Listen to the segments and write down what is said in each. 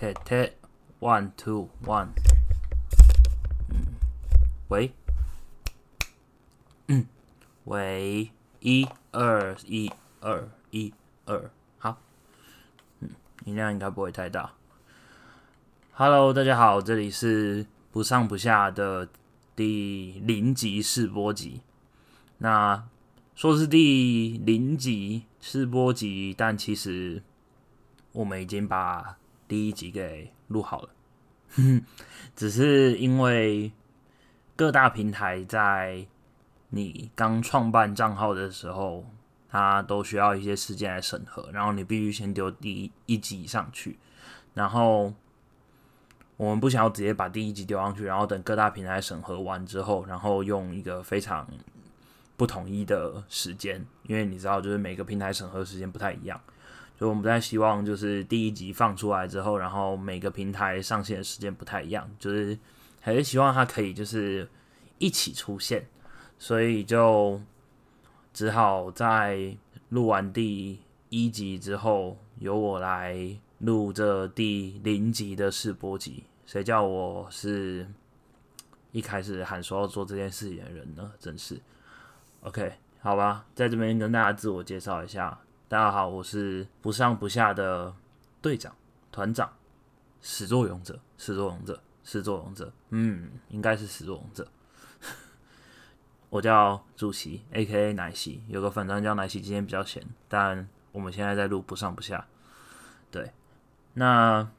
t t one two one，嗯，喂，嗯，喂，一二一二一二，好，嗯，音量应该不会太大。Hello，大家好，这里是不上不下的第零集试播集。那说是第零集试播集，但其实我们已经把第一集给录好了，只是因为各大平台在你刚创办账号的时候，它都需要一些时间来审核，然后你必须先丢第一集上去，然后我们不想要直接把第一集丢上去，然后等各大平台审核完之后，然后用一个非常不统一的时间，因为你知道，就是每个平台审核时间不太一样。所以我们不太希望就是第一集放出来之后，然后每个平台上线的时间不太一样，就是还是希望它可以就是一起出现，所以就只好在录完第一集之后，由我来录这第零集的试播集。谁叫我是一开始喊说要做这件事情的人呢？真是 OK，好吧，在这边跟大家自我介绍一下。大家好，我是不上不下的队长、团长、始作俑者、始作俑者、始作俑者。嗯，应该是始作俑者。我叫主席，A.K.A. 奶昔，有个粉专叫奶昔。今天比较闲，但我们现在在录不上不下。对，那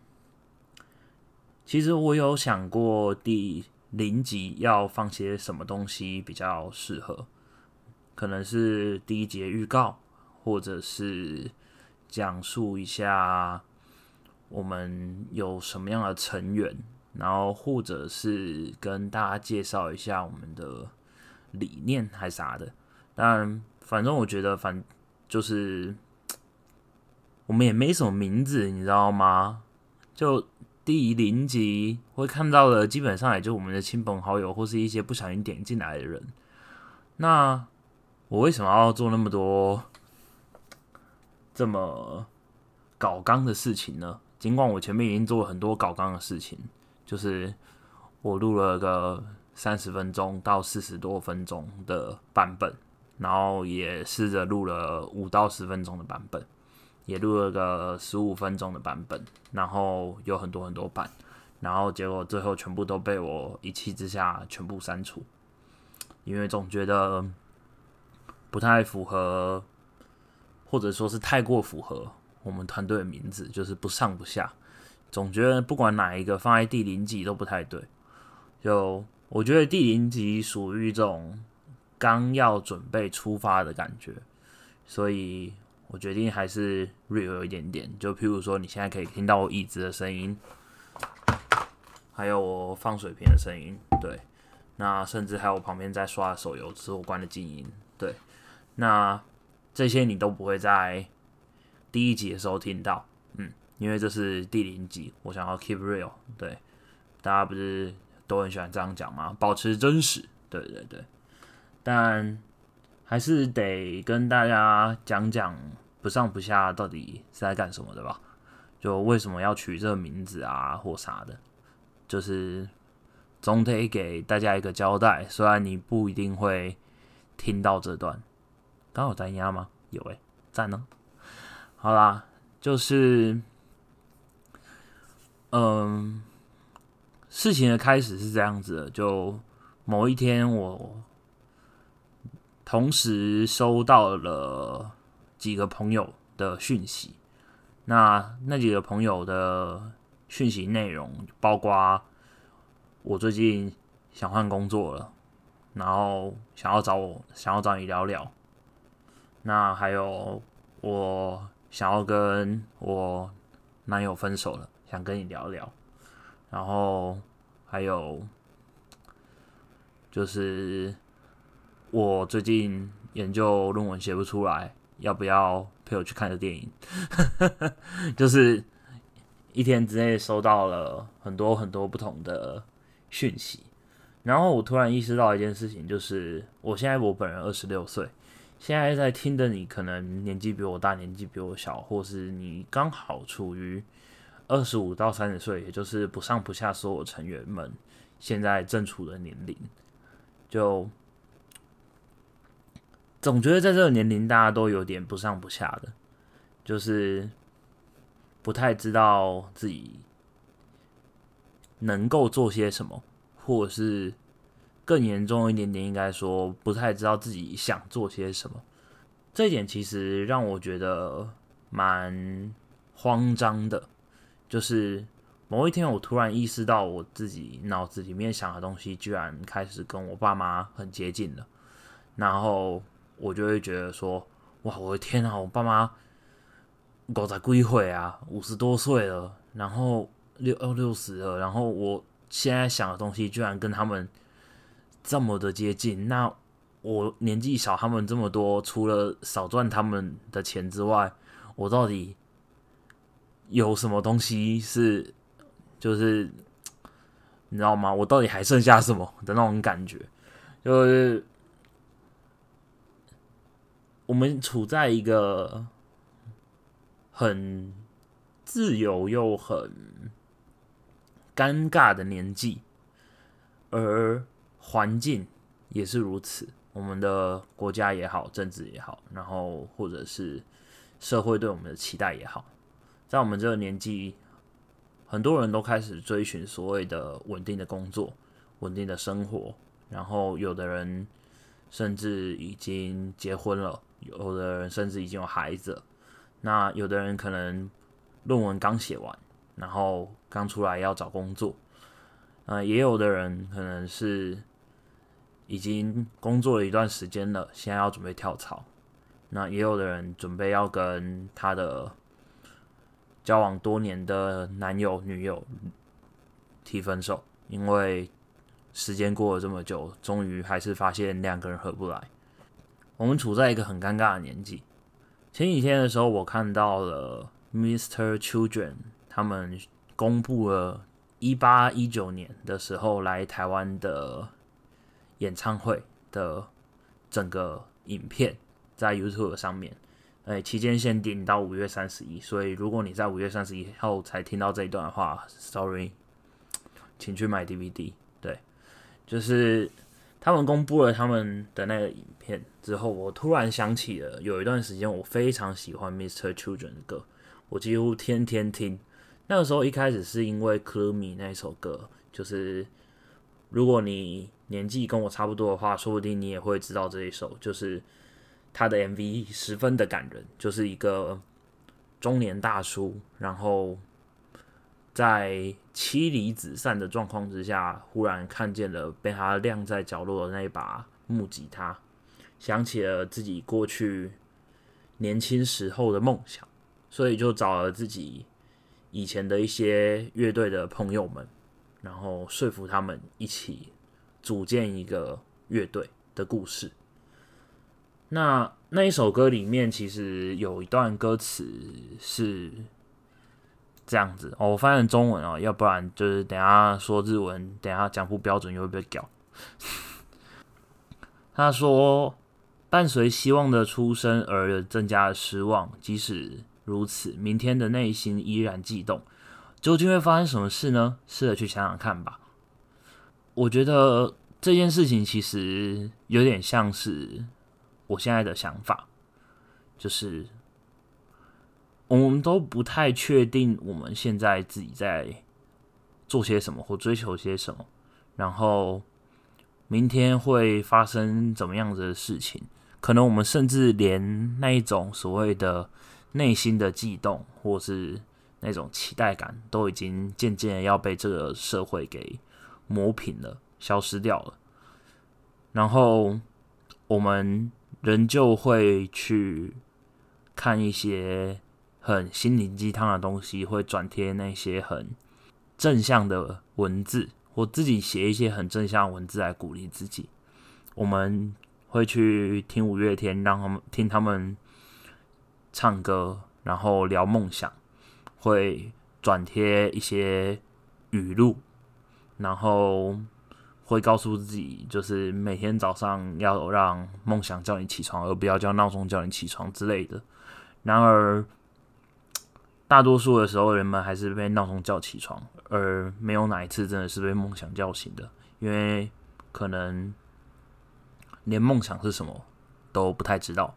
其实我有想过第零集要放些什么东西比较适合，可能是第一节预告。或者是讲述一下我们有什么样的成员，然后或者是跟大家介绍一下我们的理念还啥的。但反正我觉得，反就是我们也没什么名字，你知道吗？就第零集会看到的，基本上也就我们的亲朋好友或是一些不小心点进来的人。那我为什么要做那么多？这么搞纲的事情呢？尽管我前面已经做了很多搞纲的事情，就是我录了个三十分钟到四十多分钟的版本，然后也试着录了五到十分钟的版本，也录了个十五分钟的版本，然后有很多很多版，然后结果最后全部都被我一气之下全部删除，因为总觉得不太符合。或者说是太过符合我们团队的名字，就是不上不下，总觉得不管哪一个放在第零集都不太对。就我觉得第零集属于一种刚要准备出发的感觉，所以我决定还是 real 一点点。就譬如说，你现在可以听到我椅子的声音，还有我放水瓶的声音，对，那甚至还有我旁边在刷手游，这是我关的静音，对，那。这些你都不会在第一集的时候听到，嗯，因为这是第零集，我想要 keep real，对，大家不是都很喜欢这样讲吗？保持真实，对对对，但还是得跟大家讲讲不上不下到底是在干什么的吧？就为什么要取这个名字啊，或啥的，就是总得给大家一个交代，虽然你不一定会听到这段。刚好单压吗？有诶，赞呢。好啦，就是，嗯，事情的开始是这样子的。就某一天，我同时收到了几个朋友的讯息。那那几个朋友的讯息内容，包括我最近想换工作了，然后想要找我，想要找你聊聊。那还有，我想要跟我男友分手了，想跟你聊聊。然后还有，就是我最近研究论文写不出来，要不要陪我去看个电影？就是一天之内收到了很多很多不同的讯息，然后我突然意识到一件事情，就是我现在我本人二十六岁。现在在听的你，可能年纪比我大，年纪比我小，或是你刚好处于二十五到三十岁，也就是不上不下所有成员们现在正处的年龄，就总觉得在这个年龄，大家都有点不上不下的，就是不太知道自己能够做些什么，或者是更严重一点点，应该说不太知道自己想做些什么。这一点其实让我觉得蛮慌张的。就是某一天，我突然意识到我自己脑子里面想的东西，居然开始跟我爸妈很接近了。然后我就会觉得说：“哇，我的天啊！我爸妈狗在归会啊，五十多岁了，然后六二六十了，然后我现在想的东西，居然跟他们这么的接近。那我年纪小他们这么多，除了少赚他们的钱之外，我到底？”有什么东西是，就是你知道吗？我到底还剩下什么的那种感觉？就是我们处在一个很自由又很尴尬的年纪，而环境也是如此。我们的国家也好，政治也好，然后或者是社会对我们的期待也好。在我们这个年纪，很多人都开始追寻所谓的稳定的工作、稳定的生活，然后有的人甚至已经结婚了，有的人甚至已经有孩子。那有的人可能论文刚写完，然后刚出来要找工作。呃，也有的人可能是已经工作了一段时间了，现在要准备跳槽。那也有的人准备要跟他的。交往多年的男友、女友提分手，因为时间过了这么久，终于还是发现两个人合不来。我们处在一个很尴尬的年纪。前几天的时候，我看到了 Mister Children 他们公布了一八一九年的时候来台湾的演唱会的整个影片，在 YouTube 上面。哎，期间限定到五月三十一，所以如果你在五月三十一后才听到这一段的话，sorry，请去买 DVD。对，就是他们公布了他们的那个影片之后，我突然想起了有一段时间我非常喜欢 Mr. Children 的歌，我几乎天天听。那个时候一开始是因为《科米》那首歌，就是如果你年纪跟我差不多的话，说不定你也会知道这一首，就是。他的 MV 十分的感人，就是一个中年大叔，然后在妻离子散的状况之下，忽然看见了被他晾在角落的那一把木吉他，想起了自己过去年轻时候的梦想，所以就找了自己以前的一些乐队的朋友们，然后说服他们一起组建一个乐队的故事。那那一首歌里面，其实有一段歌词是这样子哦，我翻成中文哦，要不然就是等下说日文，等下讲不标准又会被屌。他说：“伴随希望的出生而增加了失望，即使如此，明天的内心依然悸动。究竟会发生什么事呢？试着去想想看吧。我觉得这件事情其实有点像是。”我现在的想法就是，我们都不太确定我们现在自己在做些什么或追求些什么，然后明天会发生怎么样子的事情？可能我们甚至连那一种所谓的内心的悸动，或是那种期待感，都已经渐渐要被这个社会给磨平了，消失掉了。然后我们。人就会去看一些很心灵鸡汤的东西，会转贴那些很正向的文字，或自己写一些很正向的文字来鼓励自己。我们会去听五月天，让他们听他们唱歌，然后聊梦想，会转贴一些语录，然后。会告诉自己，就是每天早上要让梦想叫你起床，而不要叫闹钟叫你起床之类的。然而，大多数的时候，人们还是被闹钟叫起床，而没有哪一次真的是被梦想叫醒的，因为可能连梦想是什么都不太知道。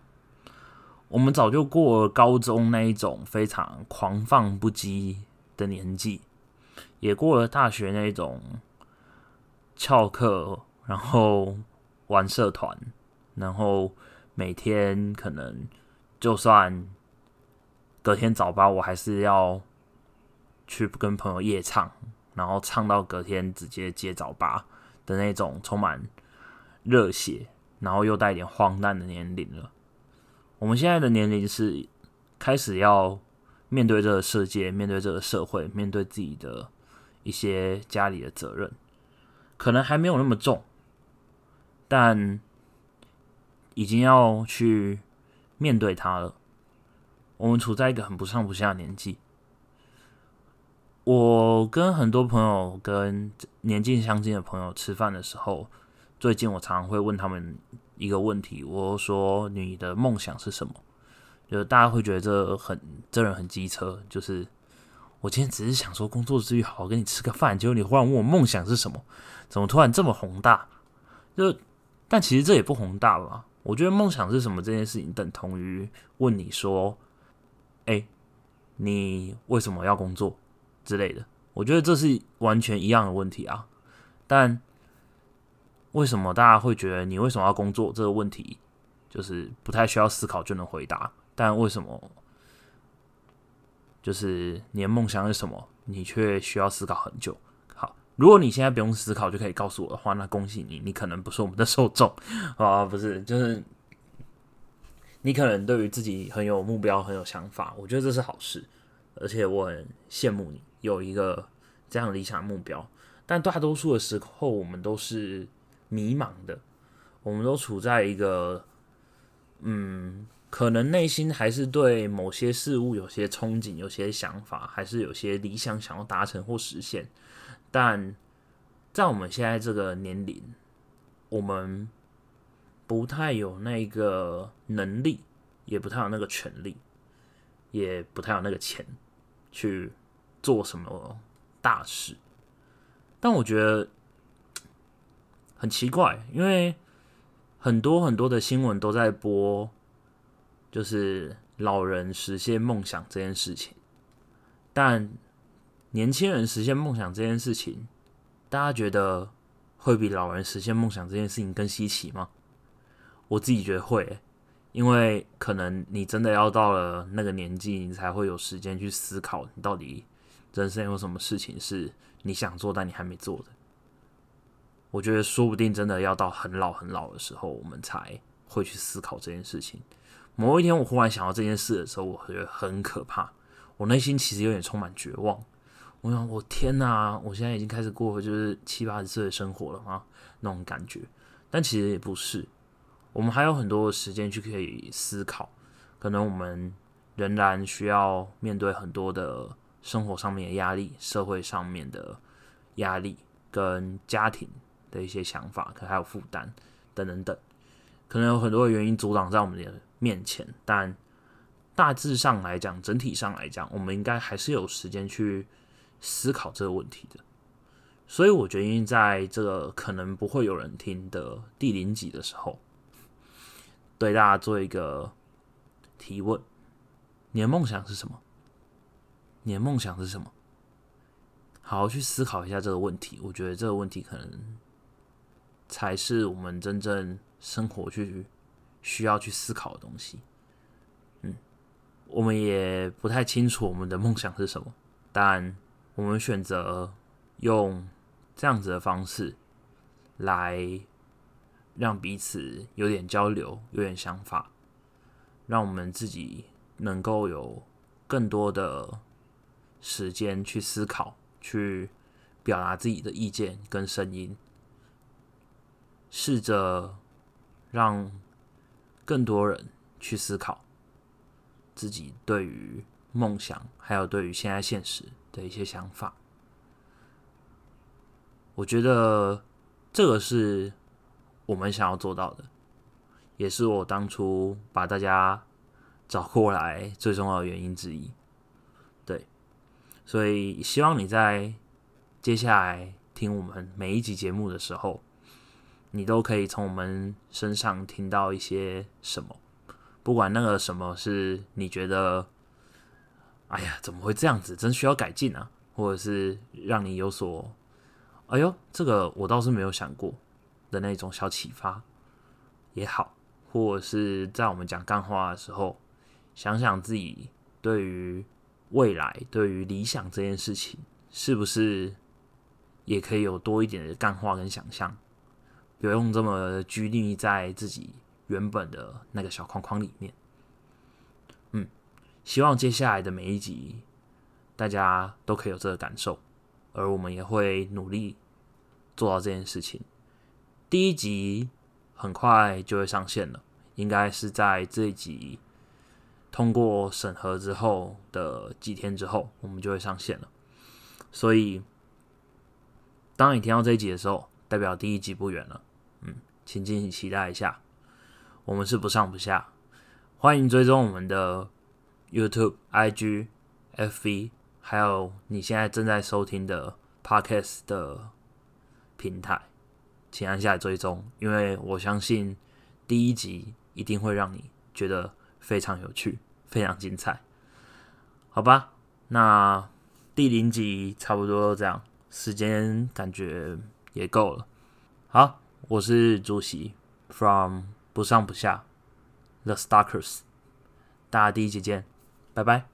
我们早就过了高中那一种非常狂放不羁的年纪，也过了大学那种翘课，然后玩社团，然后每天可能就算。隔天早八，我还是要去跟朋友夜唱，然后唱到隔天直接接早八的那种充满热血，然后又带一点荒诞的年龄了。我们现在的年龄是开始要面对这个世界，面对这个社会，面对自己的一些家里的责任，可能还没有那么重，但已经要去面对它了。我们处在一个很不上不下的年纪。我跟很多朋友、跟年纪相近的朋友吃饭的时候，最近我常常会问他们一个问题：我说你的梦想是什么？就大家会觉得这很这人很机车。就是我今天只是想说工作之余好好跟你吃个饭，结果你忽然问我梦想是什么？怎么突然这么宏大？就但其实这也不宏大吧？我觉得梦想是什么这件事情，等同于问你说。哎，你为什么要工作之类的？我觉得这是完全一样的问题啊。但为什么大家会觉得你为什么要工作这个问题，就是不太需要思考就能回答？但为什么就是你的梦想是什么，你却需要思考很久？好，如果你现在不用思考就可以告诉我的话，那恭喜你，你可能不是我们的受众 啊，不是，就是。你可能对于自己很有目标、很有想法，我觉得这是好事，而且我很羡慕你有一个这样理想的目标。但大多数的时候，我们都是迷茫的，我们都处在一个，嗯，可能内心还是对某些事物有些憧憬、有些想法，还是有些理想想要达成或实现。但在我们现在这个年龄，我们。不太有那个能力，也不太有那个权利，也不太有那个钱去做什么大事。但我觉得很奇怪，因为很多很多的新闻都在播，就是老人实现梦想这件事情。但年轻人实现梦想这件事情，大家觉得会比老人实现梦想这件事情更稀奇吗？我自己觉得会，因为可能你真的要到了那个年纪，你才会有时间去思考，你到底人生有什么事情是你想做但你还没做的。我觉得说不定真的要到很老很老的时候，我们才会去思考这件事情。某一天我忽然想到这件事的时候，我觉得很可怕，我内心其实有点充满绝望。我想，我天哪，我现在已经开始过就是七八十岁的生活了吗？那种感觉，但其实也不是。我们还有很多的时间去可以思考，可能我们仍然需要面对很多的生活上面的压力、社会上面的压力跟家庭的一些想法，可能还有负担等等等，可能有很多的原因阻挡在我们的面前。但大致上来讲，整体上来讲，我们应该还是有时间去思考这个问题的。所以我决定在这个可能不会有人听的第零集的时候。对大家做一个提问：你的梦想是什么？你的梦想是什么？好好去思考一下这个问题。我觉得这个问题可能才是我们真正生活去需要去思考的东西。嗯，我们也不太清楚我们的梦想是什么，但我们选择用这样子的方式来。让彼此有点交流，有点想法，让我们自己能够有更多的时间去思考，去表达自己的意见跟声音，试着让更多人去思考自己对于梦想，还有对于现在现实的一些想法。我觉得这个是。我们想要做到的，也是我当初把大家找过来最重要的原因之一。对，所以希望你在接下来听我们每一集节目的时候，你都可以从我们身上听到一些什么，不管那个什么是你觉得，哎呀，怎么会这样子？真需要改进啊，或者是让你有所，哎呦，这个我倒是没有想过的那种小启发也好，或者是在我们讲干话的时候，想想自己对于未来、对于理想这件事情，是不是也可以有多一点的干话跟想象？不用这么拘泥在自己原本的那个小框框里面。嗯，希望接下来的每一集，大家都可以有这个感受，而我们也会努力做到这件事情。第一集很快就会上线了，应该是在这一集通过审核之后的几天之后，我们就会上线了。所以，当你听到这一集的时候，代表第一集不远了。嗯，请敬请期待一下。我们是不上不下，欢迎追踪我们的 YouTube、IG、FV，还有你现在正在收听的 Podcast 的平台，请按下追踪，因为我相信第一集一定会让你觉得非常有趣、非常精彩。好吧，那第零集差不多这样，时间感觉也够了。好。我是主席，from 不上不下，The Starkers，大家第一集见，拜拜。